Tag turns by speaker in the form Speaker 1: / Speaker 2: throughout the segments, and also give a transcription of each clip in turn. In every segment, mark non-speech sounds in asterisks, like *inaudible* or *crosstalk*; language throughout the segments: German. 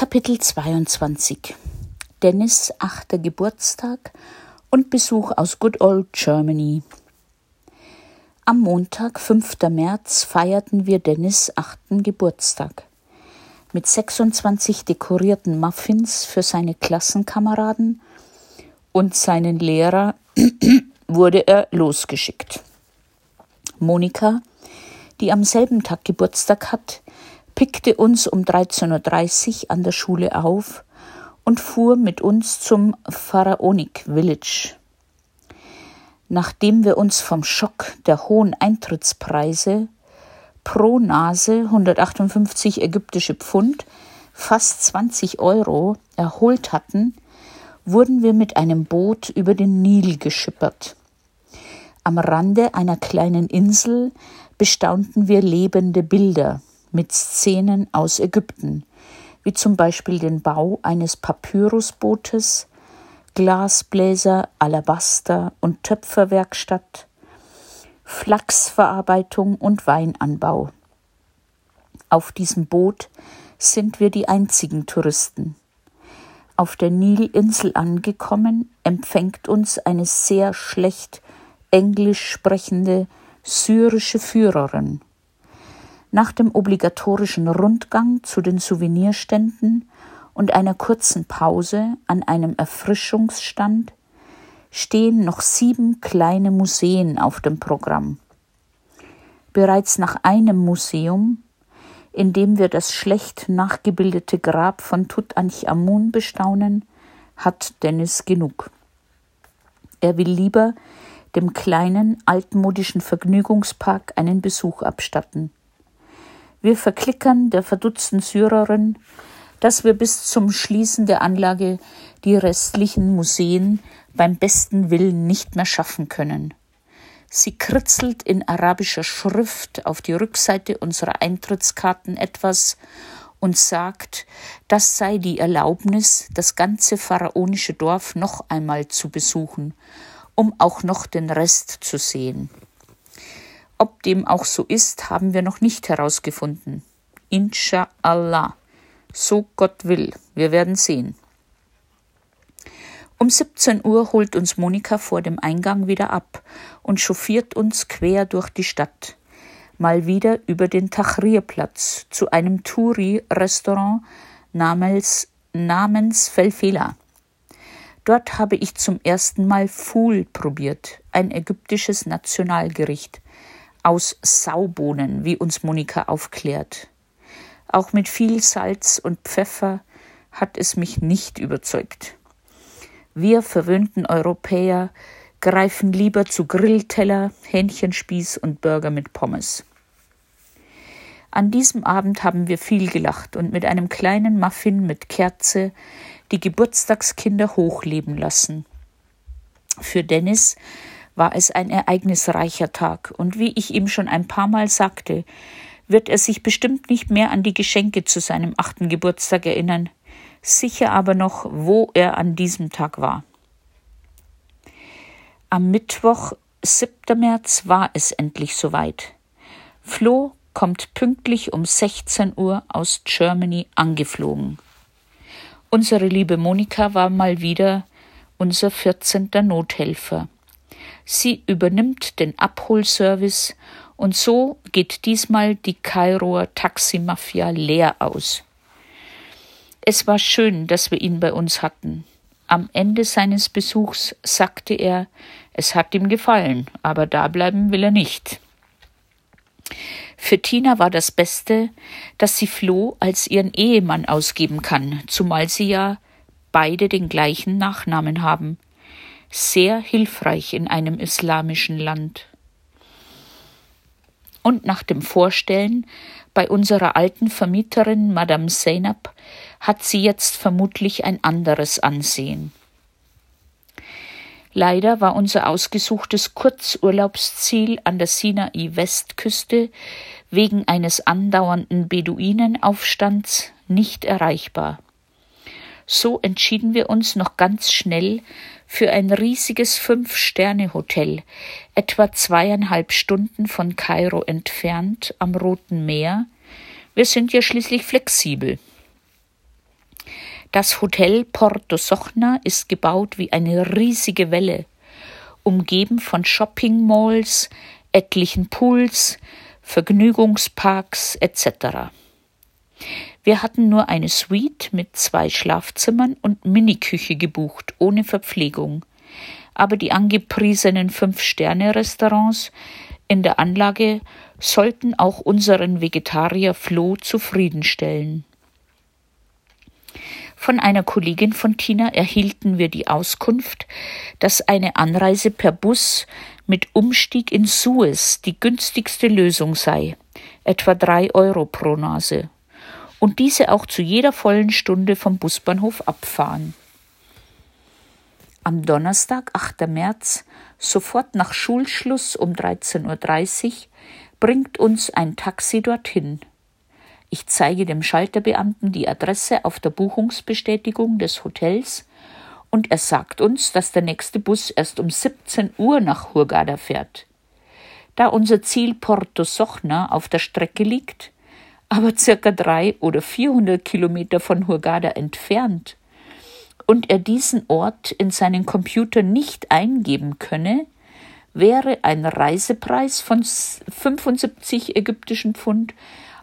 Speaker 1: Kapitel 22 Dennis achter Geburtstag und Besuch aus Good Old Germany. Am Montag, 5. März, feierten wir Dennis achten Geburtstag. Mit 26 dekorierten Muffins für seine Klassenkameraden und seinen Lehrer *clears throat* wurde er losgeschickt. Monika, die am selben Tag Geburtstag hat, pickte uns um 13.30 Uhr an der Schule auf und fuhr mit uns zum Pharaonic Village. Nachdem wir uns vom Schock der hohen Eintrittspreise pro Nase 158 ägyptische Pfund, fast 20 Euro, erholt hatten, wurden wir mit einem Boot über den Nil geschippert. Am Rande einer kleinen Insel bestaunten wir lebende Bilder mit Szenen aus Ägypten, wie zum Beispiel den Bau eines Papyrusbootes, Glasbläser, Alabaster und Töpferwerkstatt, Flachsverarbeitung und Weinanbau. Auf diesem Boot sind wir die einzigen Touristen. Auf der Nilinsel angekommen, empfängt uns eine sehr schlecht englisch sprechende syrische Führerin. Nach dem obligatorischen Rundgang zu den Souvenirständen und einer kurzen Pause an einem Erfrischungsstand stehen noch sieben kleine Museen auf dem Programm. Bereits nach einem Museum, in dem wir das schlecht nachgebildete Grab von Tutanchamun bestaunen, hat Dennis genug. Er will lieber dem kleinen altmodischen Vergnügungspark einen Besuch abstatten. Wir verklickern der verdutzten Syrerin, dass wir bis zum Schließen der Anlage die restlichen Museen beim besten Willen nicht mehr schaffen können. Sie kritzelt in arabischer Schrift auf die Rückseite unserer Eintrittskarten etwas und sagt, das sei die Erlaubnis, das ganze pharaonische Dorf noch einmal zu besuchen, um auch noch den Rest zu sehen. Ob dem auch so ist, haben wir noch nicht herausgefunden. Insha'Allah. So Gott will. Wir werden sehen. Um 17 Uhr holt uns Monika vor dem Eingang wieder ab und chauffiert uns quer durch die Stadt. Mal wieder über den Tahrirplatz zu einem Touri-Restaurant namens, namens Felfela. Dort habe ich zum ersten Mal Fool probiert, ein ägyptisches Nationalgericht aus Saubohnen, wie uns Monika aufklärt. Auch mit viel Salz und Pfeffer hat es mich nicht überzeugt. Wir verwöhnten Europäer greifen lieber zu Grillteller, Hähnchenspieß und Burger mit Pommes. An diesem Abend haben wir viel gelacht und mit einem kleinen Muffin mit Kerze die Geburtstagskinder hochleben lassen. Für Dennis war es ein ereignisreicher Tag, und wie ich ihm schon ein paar Mal sagte, wird er sich bestimmt nicht mehr an die Geschenke zu seinem achten Geburtstag erinnern, sicher aber noch, wo er an diesem Tag war. Am Mittwoch, 7. März, war es endlich soweit. Flo kommt pünktlich um 16 Uhr aus Germany angeflogen. Unsere liebe Monika war mal wieder unser 14. Nothelfer. Sie übernimmt den Abholservice und so geht diesmal die Kairoer Taximafia leer aus. Es war schön, dass wir ihn bei uns hatten. Am Ende seines Besuchs sagte er, es hat ihm gefallen, aber da bleiben will er nicht. Für Tina war das Beste, dass sie Flo als ihren Ehemann ausgeben kann, zumal sie ja beide den gleichen Nachnamen haben sehr hilfreich in einem islamischen Land. Und nach dem Vorstellen bei unserer alten Vermieterin Madame Zeynab hat sie jetzt vermutlich ein anderes Ansehen. Leider war unser ausgesuchtes Kurzurlaubsziel an der Sinai-Westküste wegen eines andauernden Beduinenaufstands nicht erreichbar. So entschieden wir uns noch ganz schnell für ein riesiges Fünf-Sterne-Hotel, etwa zweieinhalb Stunden von Kairo entfernt am Roten Meer. Wir sind ja schließlich flexibel. Das Hotel Porto Sochna ist gebaut wie eine riesige Welle, umgeben von Shopping Malls, etlichen Pools, Vergnügungsparks etc. Wir hatten nur eine Suite mit zwei Schlafzimmern und Miniküche gebucht, ohne Verpflegung. Aber die angepriesenen Fünf-Sterne-Restaurants in der Anlage sollten auch unseren Vegetarier Flo zufriedenstellen. Von einer Kollegin von Tina erhielten wir die Auskunft, dass eine Anreise per Bus mit Umstieg in Suez die günstigste Lösung sei, etwa drei Euro pro Nase, und diese auch zu jeder vollen Stunde vom Busbahnhof abfahren. Am Donnerstag, 8. März, sofort nach Schulschluss um 13.30 Uhr, bringt uns ein Taxi dorthin. Ich zeige dem Schalterbeamten die Adresse auf der Buchungsbestätigung des Hotels und er sagt uns, dass der nächste Bus erst um 17 Uhr nach Hurghada fährt. Da unser Ziel Porto Sochna auf der Strecke liegt, aber circa drei oder vierhundert Kilometer von Hurghada entfernt, und er diesen Ort in seinen Computer nicht eingeben könne, wäre ein Reisepreis von 75 ägyptischen Pfund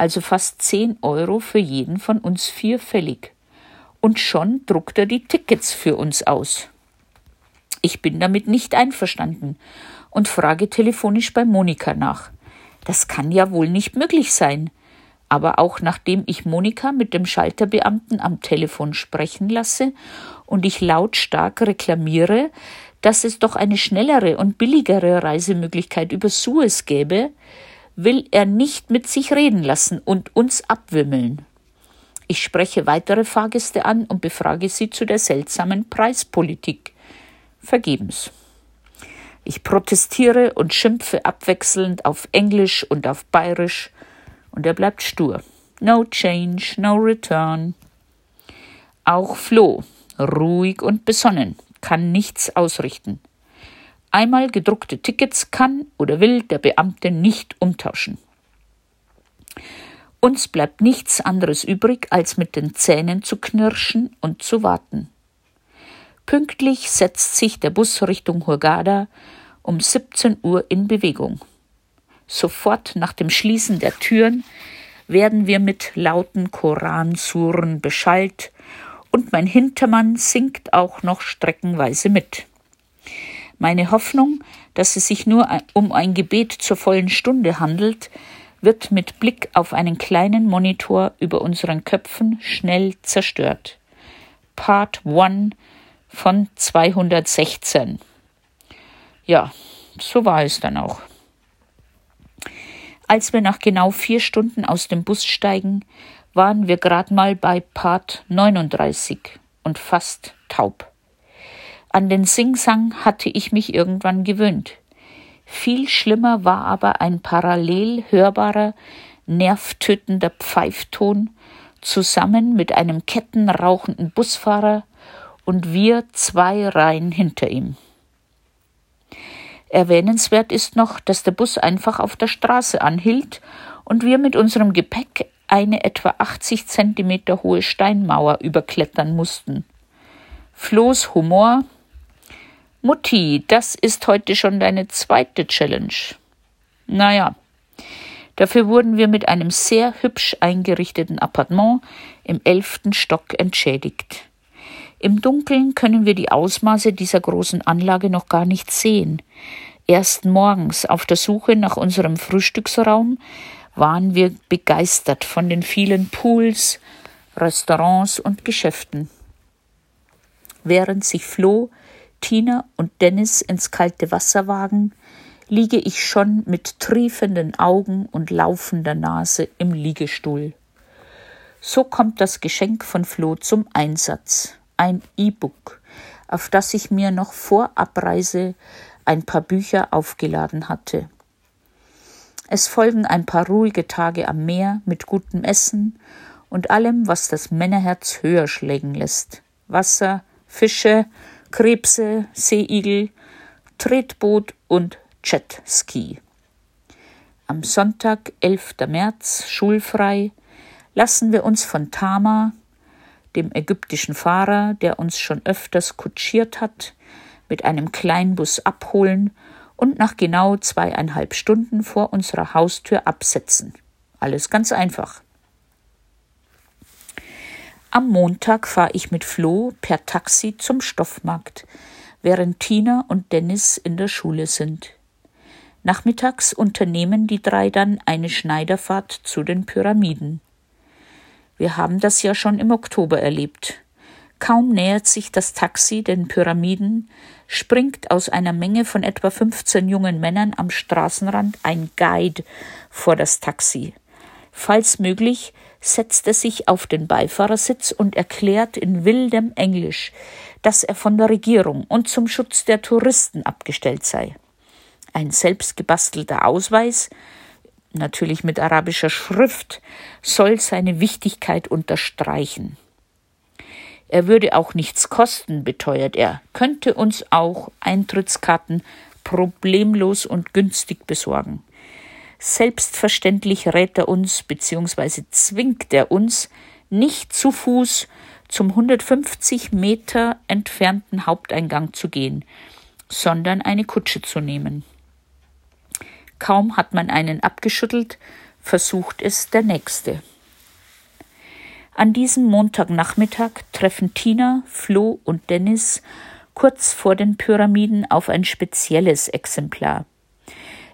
Speaker 1: also fast zehn Euro für jeden von uns vier fällig. Und schon druckt er die Tickets für uns aus. Ich bin damit nicht einverstanden und frage telefonisch bei Monika nach. Das kann ja wohl nicht möglich sein. Aber auch nachdem ich Monika mit dem Schalterbeamten am Telefon sprechen lasse und ich lautstark reklamiere, dass es doch eine schnellere und billigere Reisemöglichkeit über Suez gäbe, will er nicht mit sich reden lassen und uns abwimmeln. Ich spreche weitere Fahrgäste an und befrage sie zu der seltsamen Preispolitik. Vergebens. Ich protestiere und schimpfe abwechselnd auf Englisch und auf Bayerisch, und er bleibt stur. No change, no return. Auch Flo, ruhig und besonnen, kann nichts ausrichten. Einmal gedruckte Tickets kann oder will der Beamte nicht umtauschen. Uns bleibt nichts anderes übrig, als mit den Zähnen zu knirschen und zu warten. Pünktlich setzt sich der Bus Richtung Hurghada um 17 Uhr in Bewegung. Sofort nach dem Schließen der Türen werden wir mit lauten Koransuren beschallt und mein Hintermann singt auch noch streckenweise mit. Meine Hoffnung, dass es sich nur um ein Gebet zur vollen Stunde handelt, wird mit Blick auf einen kleinen Monitor über unseren Köpfen schnell zerstört. Part 1 von 216. Ja, so war es dann auch. Als wir nach genau vier Stunden aus dem Bus steigen, waren wir gerade mal bei Part 39 und fast taub. An den Singsang hatte ich mich irgendwann gewöhnt. Viel schlimmer war aber ein parallel hörbarer, nervtötender Pfeifton zusammen mit einem kettenrauchenden Busfahrer und wir zwei Reihen hinter ihm. Erwähnenswert ist noch, dass der Bus einfach auf der Straße anhielt und wir mit unserem Gepäck eine etwa 80 Zentimeter hohe Steinmauer überklettern mussten. Flo's Humor Mutti, das ist heute schon deine zweite Challenge. Naja, dafür wurden wir mit einem sehr hübsch eingerichteten Appartement im elften Stock entschädigt. Im Dunkeln können wir die Ausmaße dieser großen Anlage noch gar nicht sehen. Erst morgens auf der Suche nach unserem Frühstücksraum waren wir begeistert von den vielen Pools, Restaurants und Geschäften. Während sich Flo Tina und Dennis ins kalte Wasser wagen, liege ich schon mit triefenden Augen und laufender Nase im Liegestuhl. So kommt das Geschenk von Flo zum Einsatz. Ein E-Book, auf das ich mir noch vor Abreise ein paar Bücher aufgeladen hatte. Es folgen ein paar ruhige Tage am Meer mit gutem Essen und allem, was das Männerherz höher schlägen lässt. Wasser, Fische, Krebse, Seeigel, Tretboot und Jetski. Am Sonntag, 11. März, schulfrei, lassen wir uns von Tama, dem ägyptischen Fahrer, der uns schon öfters kutschiert hat, mit einem Kleinbus abholen und nach genau zweieinhalb Stunden vor unserer Haustür absetzen. Alles ganz einfach. Am Montag fahre ich mit Flo per Taxi zum Stoffmarkt, während Tina und Dennis in der Schule sind. Nachmittags unternehmen die drei dann eine Schneiderfahrt zu den Pyramiden. Wir haben das ja schon im Oktober erlebt. Kaum nähert sich das Taxi den Pyramiden, springt aus einer Menge von etwa 15 jungen Männern am Straßenrand ein Guide vor das Taxi. Falls möglich, setzt er sich auf den Beifahrersitz und erklärt in wildem Englisch, dass er von der Regierung und zum Schutz der Touristen abgestellt sei. Ein selbstgebastelter Ausweis, natürlich mit arabischer Schrift, soll seine Wichtigkeit unterstreichen. Er würde auch nichts kosten, beteuert er, könnte uns auch Eintrittskarten problemlos und günstig besorgen. Selbstverständlich rät er uns bzw. zwingt er uns, nicht zu Fuß zum 150 Meter entfernten Haupteingang zu gehen, sondern eine Kutsche zu nehmen. Kaum hat man einen abgeschüttelt, versucht es der nächste. An diesem Montagnachmittag treffen Tina, Flo und Dennis kurz vor den Pyramiden auf ein spezielles Exemplar.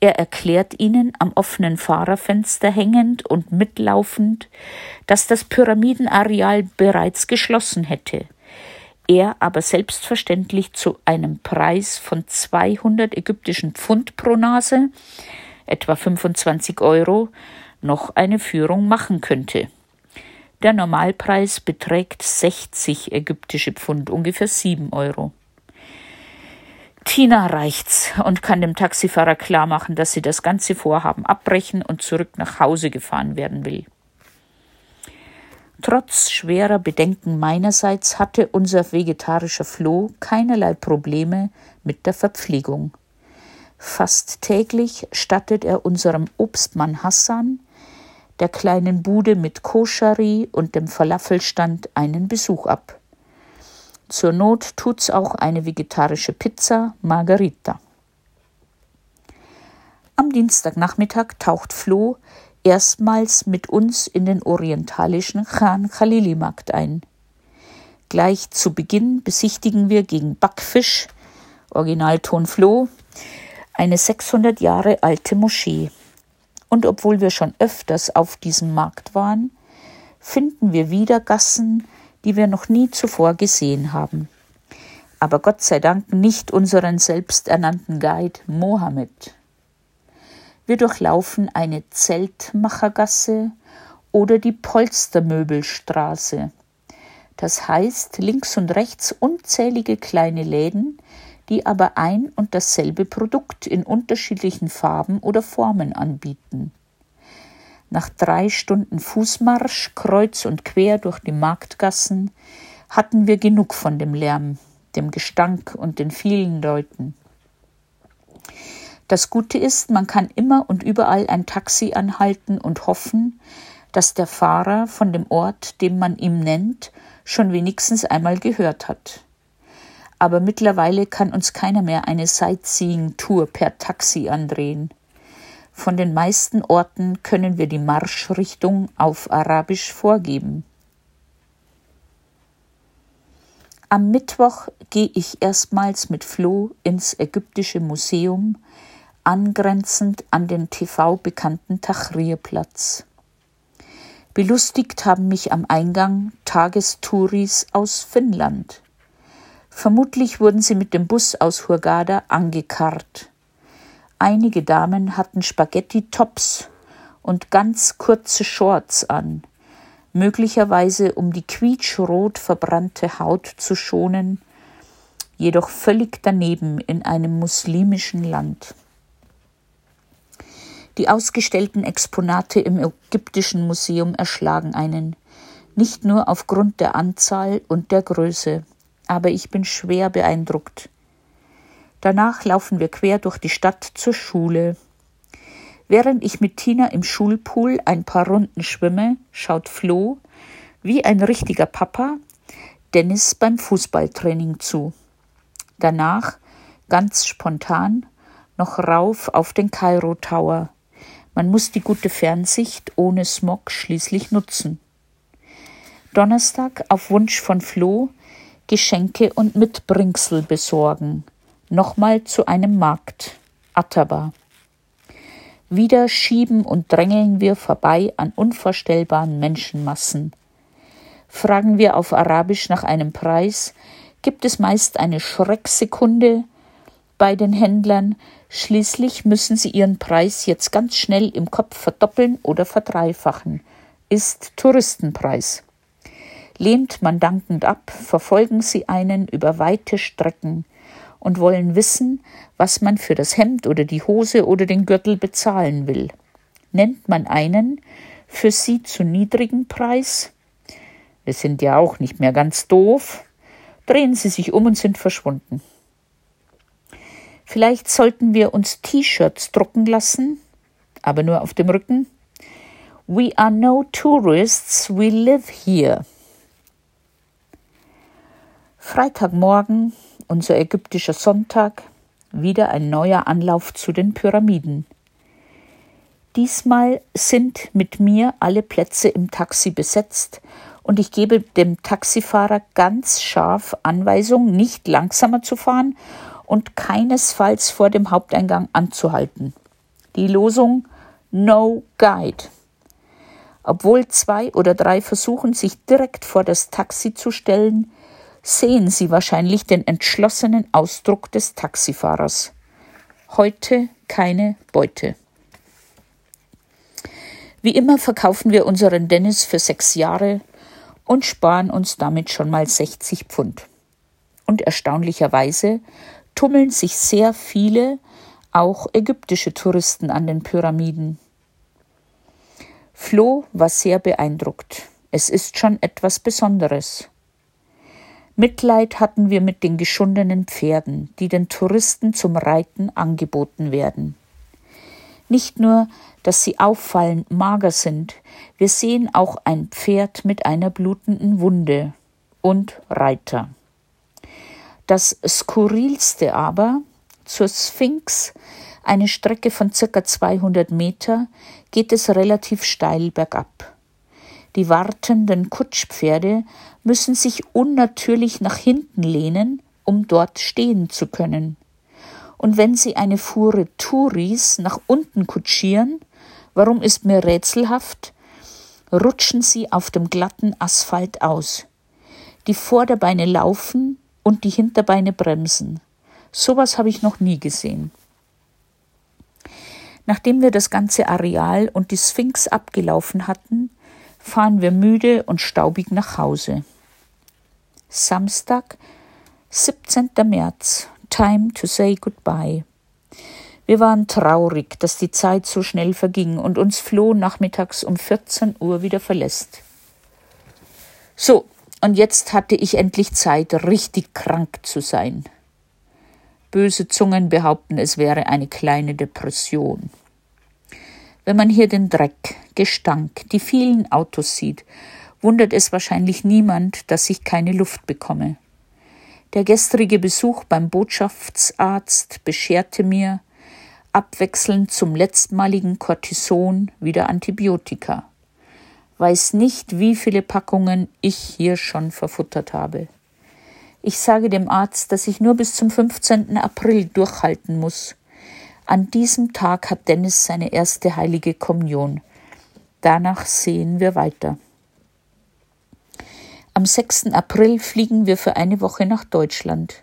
Speaker 1: Er erklärt ihnen am offenen Fahrerfenster hängend und mitlaufend, dass das Pyramidenareal bereits geschlossen hätte. Er aber selbstverständlich zu einem Preis von 200 ägyptischen Pfund pro Nase, etwa 25 Euro, noch eine Führung machen könnte. Der Normalpreis beträgt 60 ägyptische Pfund, ungefähr 7 Euro. Tina reicht's und kann dem Taxifahrer klarmachen, dass sie das ganze Vorhaben abbrechen und zurück nach Hause gefahren werden will. Trotz schwerer Bedenken meinerseits hatte unser vegetarischer Floh keinerlei Probleme mit der Verpflegung. Fast täglich stattet er unserem Obstmann Hassan der kleinen Bude mit Koschari und dem Falafelstand einen Besuch ab. Zur Not tut's auch eine vegetarische Pizza Margarita. Am Dienstagnachmittag taucht Flo erstmals mit uns in den orientalischen Khan Khalili Markt ein. Gleich zu Beginn besichtigen wir gegen Backfisch, Originalton Flo, eine 600 Jahre alte Moschee. Und obwohl wir schon öfters auf diesem Markt waren, finden wir wieder Gassen, die wir noch nie zuvor gesehen haben. Aber Gott sei Dank nicht unseren selbsternannten Guide Mohammed. Wir durchlaufen eine Zeltmachergasse oder die Polstermöbelstraße. Das heißt links und rechts unzählige kleine Läden, die aber ein und dasselbe Produkt in unterschiedlichen Farben oder Formen anbieten. Nach drei Stunden Fußmarsch kreuz und quer durch die Marktgassen hatten wir genug von dem Lärm, dem Gestank und den vielen Leuten. Das Gute ist, man kann immer und überall ein Taxi anhalten und hoffen, dass der Fahrer von dem Ort, den man ihm nennt, schon wenigstens einmal gehört hat aber mittlerweile kann uns keiner mehr eine Sightseeing-Tour per Taxi andrehen. Von den meisten Orten können wir die Marschrichtung auf Arabisch vorgeben. Am Mittwoch gehe ich erstmals mit Flo ins Ägyptische Museum, angrenzend an den TV bekannten Tahrirplatz. Belustigt haben mich am Eingang Tagestouris aus Finnland. Vermutlich wurden sie mit dem Bus aus Hurghada angekarrt. Einige Damen hatten Spaghetti-Tops und ganz kurze Shorts an, möglicherweise um die quietschrot verbrannte Haut zu schonen, jedoch völlig daneben in einem muslimischen Land. Die ausgestellten Exponate im Ägyptischen Museum erschlagen einen, nicht nur aufgrund der Anzahl und der Größe aber ich bin schwer beeindruckt. Danach laufen wir quer durch die Stadt zur Schule. Während ich mit Tina im Schulpool ein paar Runden schwimme, schaut Flo, wie ein richtiger Papa Dennis beim Fußballtraining zu. Danach, ganz spontan, noch rauf auf den Kairo Tower. Man muss die gute Fernsicht ohne Smog schließlich nutzen. Donnerstag auf Wunsch von Flo Geschenke und Mitbringsel besorgen. Nochmal zu einem Markt. Attaba. Wieder schieben und drängeln wir vorbei an unvorstellbaren Menschenmassen. Fragen wir auf Arabisch nach einem Preis, gibt es meist eine Schrecksekunde bei den Händlern, schließlich müssen sie ihren Preis jetzt ganz schnell im Kopf verdoppeln oder verdreifachen. Ist Touristenpreis. Lehnt man dankend ab, verfolgen sie einen über weite Strecken und wollen wissen, was man für das Hemd oder die Hose oder den Gürtel bezahlen will. Nennt man einen für sie zu niedrigen Preis, wir sind ja auch nicht mehr ganz doof, drehen sie sich um und sind verschwunden. Vielleicht sollten wir uns T-Shirts drucken lassen, aber nur auf dem Rücken. We are no tourists, we live here. Freitagmorgen, unser ägyptischer Sonntag, wieder ein neuer Anlauf zu den Pyramiden. Diesmal sind mit mir alle Plätze im Taxi besetzt und ich gebe dem Taxifahrer ganz scharf Anweisung, nicht langsamer zu fahren und keinesfalls vor dem Haupteingang anzuhalten. Die Losung No Guide. Obwohl zwei oder drei versuchen, sich direkt vor das Taxi zu stellen, sehen Sie wahrscheinlich den entschlossenen Ausdruck des Taxifahrers. Heute keine Beute. Wie immer verkaufen wir unseren Dennis für sechs Jahre und sparen uns damit schon mal 60 Pfund. Und erstaunlicherweise tummeln sich sehr viele, auch ägyptische Touristen an den Pyramiden. Flo war sehr beeindruckt. Es ist schon etwas Besonderes. Mitleid hatten wir mit den geschundenen Pferden, die den Touristen zum Reiten angeboten werden. Nicht nur, dass sie auffallend mager sind, wir sehen auch ein Pferd mit einer blutenden Wunde und Reiter. Das Skurrilste aber, zur Sphinx, eine Strecke von circa 200 Meter, geht es relativ steil bergab. Die wartenden Kutschpferde müssen sich unnatürlich nach hinten lehnen, um dort stehen zu können. Und wenn sie eine Fuhre Touris nach unten kutschieren, warum ist mir rätselhaft, rutschen sie auf dem glatten Asphalt aus. Die Vorderbeine laufen und die Hinterbeine bremsen. Sowas habe ich noch nie gesehen. Nachdem wir das ganze Areal und die Sphinx abgelaufen hatten, fahren wir müde und staubig nach Hause. Samstag, 17. März. Time to say goodbye. Wir waren traurig, dass die Zeit so schnell verging und uns Flo nachmittags um 14 Uhr wieder verlässt. So, und jetzt hatte ich endlich Zeit, richtig krank zu sein. Böse Zungen behaupten, es wäre eine kleine Depression. Wenn man hier den Dreck, Gestank, die vielen Autos sieht, wundert es wahrscheinlich niemand, dass ich keine Luft bekomme. Der gestrige Besuch beim Botschaftsarzt bescherte mir, abwechselnd zum letztmaligen Cortison wieder Antibiotika. Weiß nicht, wie viele Packungen ich hier schon verfuttert habe. Ich sage dem Arzt, dass ich nur bis zum 15. April durchhalten muss. An diesem Tag hat Dennis seine erste heilige Kommunion. Danach sehen wir weiter. Am 6. April fliegen wir für eine Woche nach Deutschland.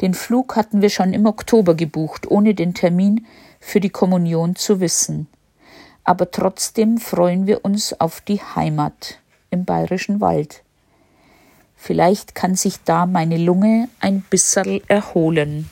Speaker 1: Den Flug hatten wir schon im Oktober gebucht, ohne den Termin für die Kommunion zu wissen. Aber trotzdem freuen wir uns auf die Heimat im bayerischen Wald. Vielleicht kann sich da meine Lunge ein bisserl erholen.